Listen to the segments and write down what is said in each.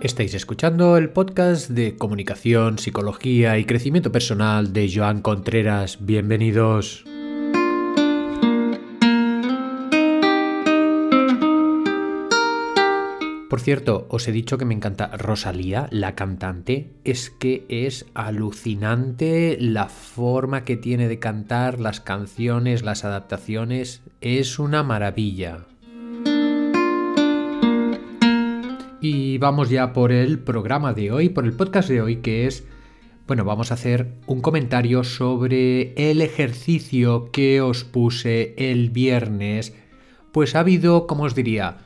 Estáis escuchando el podcast de comunicación, psicología y crecimiento personal de Joan Contreras. Bienvenidos. Por cierto, os he dicho que me encanta Rosalía, la cantante. Es que es alucinante la forma que tiene de cantar, las canciones, las adaptaciones. Es una maravilla. Y vamos ya por el programa de hoy, por el podcast de hoy, que es, bueno, vamos a hacer un comentario sobre el ejercicio que os puse el viernes. Pues ha habido, como os diría,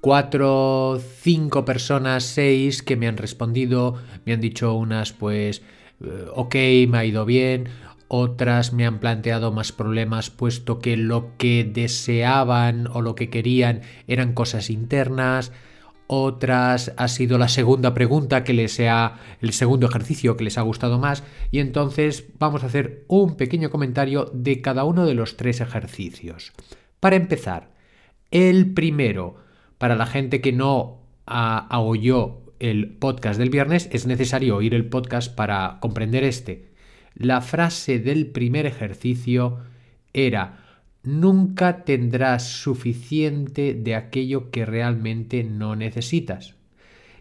cuatro, cinco personas, seis que me han respondido, me han dicho unas, pues, eh, ok, me ha ido bien, otras me han planteado más problemas puesto que lo que deseaban o lo que querían eran cosas internas, otras ha sido la segunda pregunta que les sea el segundo ejercicio que les ha gustado más y entonces vamos a hacer un pequeño comentario de cada uno de los tres ejercicios. Para empezar, el primero, para la gente que no oyó el podcast del viernes, es necesario oír el podcast para comprender este. La frase del primer ejercicio era nunca tendrás suficiente de aquello que realmente no necesitas.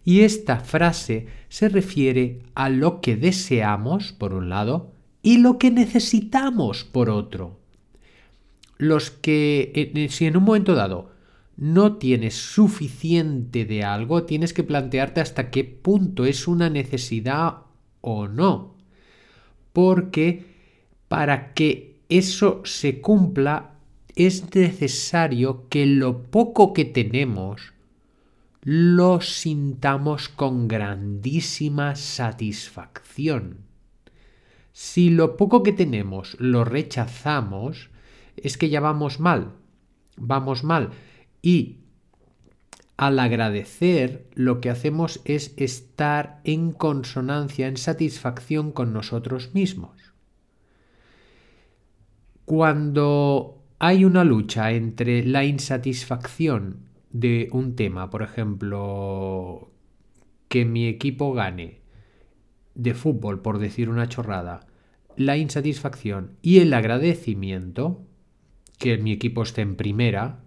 Y esta frase se refiere a lo que deseamos, por un lado, y lo que necesitamos, por otro. Los que, si en un momento dado no tienes suficiente de algo, tienes que plantearte hasta qué punto es una necesidad o no. Porque para que eso se cumpla es necesario que lo poco que tenemos lo sintamos con grandísima satisfacción. Si lo poco que tenemos lo rechazamos, es que ya vamos mal, vamos mal. Y al agradecer lo que hacemos es estar en consonancia, en satisfacción con nosotros mismos. Cuando hay una lucha entre la insatisfacción de un tema, por ejemplo, que mi equipo gane de fútbol, por decir una chorrada, la insatisfacción y el agradecimiento, que mi equipo esté en primera,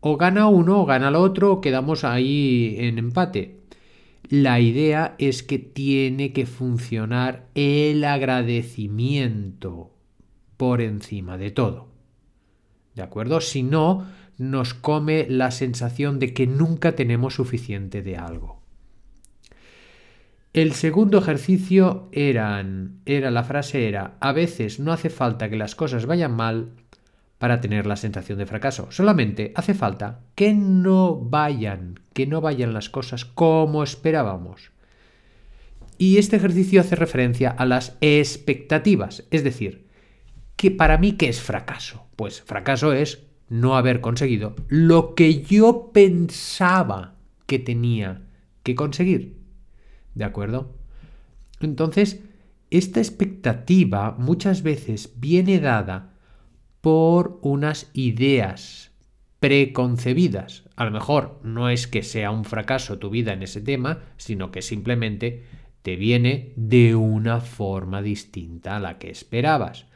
o gana uno o gana el otro, quedamos ahí en empate. La idea es que tiene que funcionar el agradecimiento por encima de todo. ¿De acuerdo? Si no, nos come la sensación de que nunca tenemos suficiente de algo. El segundo ejercicio eran, era la frase era, a veces no hace falta que las cosas vayan mal para tener la sensación de fracaso, solamente hace falta que no vayan, que no vayan las cosas como esperábamos. Y este ejercicio hace referencia a las expectativas, es decir, que para mí, ¿qué es fracaso? Pues fracaso es no haber conseguido lo que yo pensaba que tenía que conseguir. ¿De acuerdo? Entonces, esta expectativa muchas veces viene dada por unas ideas preconcebidas. A lo mejor no es que sea un fracaso tu vida en ese tema, sino que simplemente te viene de una forma distinta a la que esperabas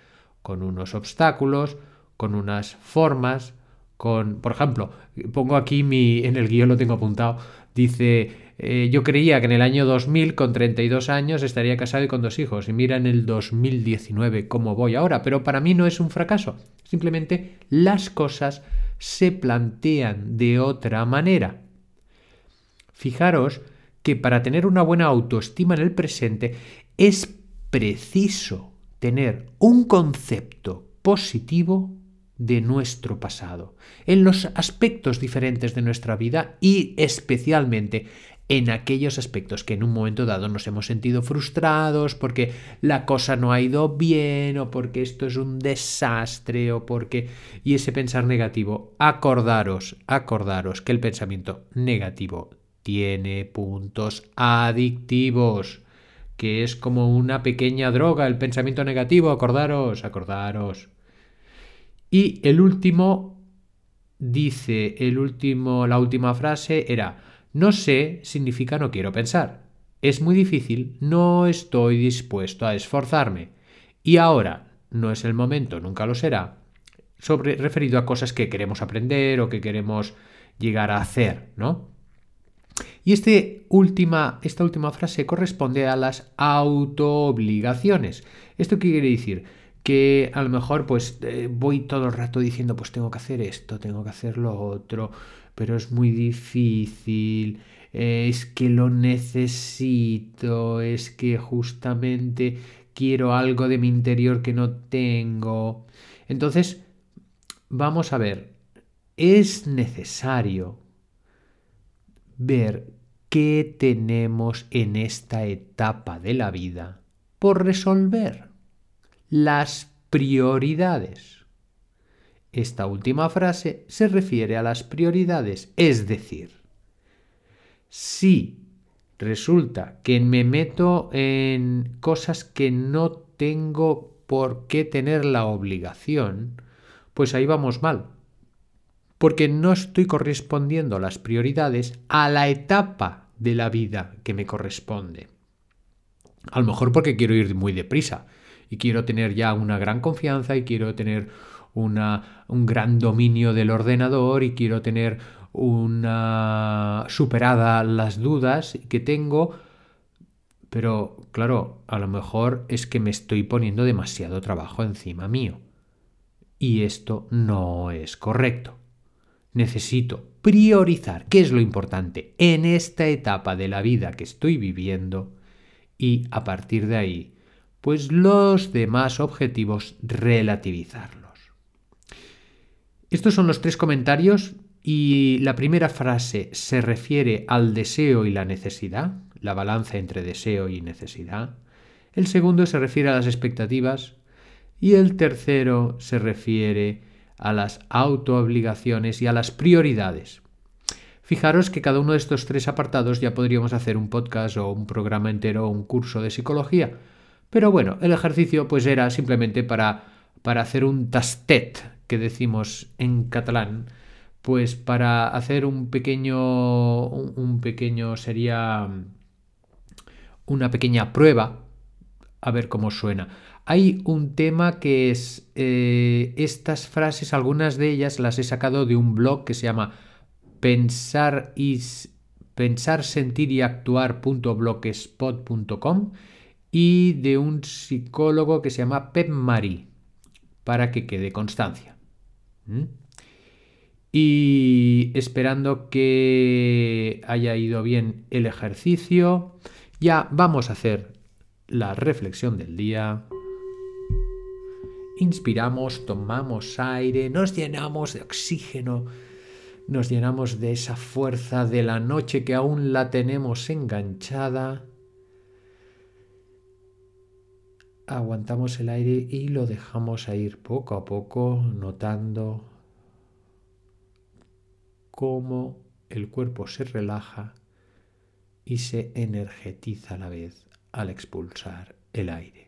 con unos obstáculos, con unas formas, con, por ejemplo, pongo aquí mi, en el guion lo tengo apuntado, dice, eh, yo creía que en el año 2000, con 32 años, estaría casado y con dos hijos, y mira en el 2019 cómo voy ahora, pero para mí no es un fracaso, simplemente las cosas se plantean de otra manera. Fijaros que para tener una buena autoestima en el presente es preciso tener un concepto positivo de nuestro pasado, en los aspectos diferentes de nuestra vida y especialmente en aquellos aspectos que en un momento dado nos hemos sentido frustrados porque la cosa no ha ido bien o porque esto es un desastre o porque... Y ese pensar negativo, acordaros, acordaros que el pensamiento negativo tiene puntos adictivos que es como una pequeña droga, el pensamiento negativo, acordaros, acordaros. Y el último dice, el último, la última frase era, No sé significa no quiero pensar. Es muy difícil, no estoy dispuesto a esforzarme. Y ahora no es el momento, nunca lo será, sobre, referido a cosas que queremos aprender o que queremos llegar a hacer, ¿no? Y este última, esta última frase corresponde a las autoobligaciones. ¿Esto qué quiere decir? Que a lo mejor pues eh, voy todo el rato diciendo pues tengo que hacer esto, tengo que hacer lo otro, pero es muy difícil, es que lo necesito, es que justamente quiero algo de mi interior que no tengo. Entonces, vamos a ver, es necesario ver qué tenemos en esta etapa de la vida por resolver. Las prioridades. Esta última frase se refiere a las prioridades, es decir, si resulta que me meto en cosas que no tengo por qué tener la obligación, pues ahí vamos mal. Porque no estoy correspondiendo las prioridades a la etapa de la vida que me corresponde. A lo mejor porque quiero ir muy deprisa y quiero tener ya una gran confianza y quiero tener una, un gran dominio del ordenador y quiero tener una superada las dudas que tengo, pero claro, a lo mejor es que me estoy poniendo demasiado trabajo encima mío. Y esto no es correcto. Necesito priorizar qué es lo importante en esta etapa de la vida que estoy viviendo y a partir de ahí, pues los demás objetivos relativizarlos. Estos son los tres comentarios y la primera frase se refiere al deseo y la necesidad, la balanza entre deseo y necesidad. El segundo se refiere a las expectativas y el tercero se refiere a las autoobligaciones y a las prioridades. Fijaros que cada uno de estos tres apartados ya podríamos hacer un podcast o un programa entero o un curso de psicología. Pero bueno, el ejercicio pues era simplemente para, para hacer un tastet, que decimos en catalán, pues para hacer un pequeño, un pequeño sería una pequeña prueba, a ver cómo suena. Hay un tema que es eh, estas frases, algunas de ellas las he sacado de un blog que se llama pensar, pensar sentir y actuar.blogspot.com y de un psicólogo que se llama Pep Mari, para que quede constancia. Y esperando que haya ido bien el ejercicio, ya vamos a hacer la reflexión del día inspiramos, tomamos aire, nos llenamos de oxígeno, nos llenamos de esa fuerza de la noche que aún la tenemos enganchada. Aguantamos el aire y lo dejamos a ir poco a poco, notando cómo el cuerpo se relaja y se energetiza a la vez al expulsar el aire.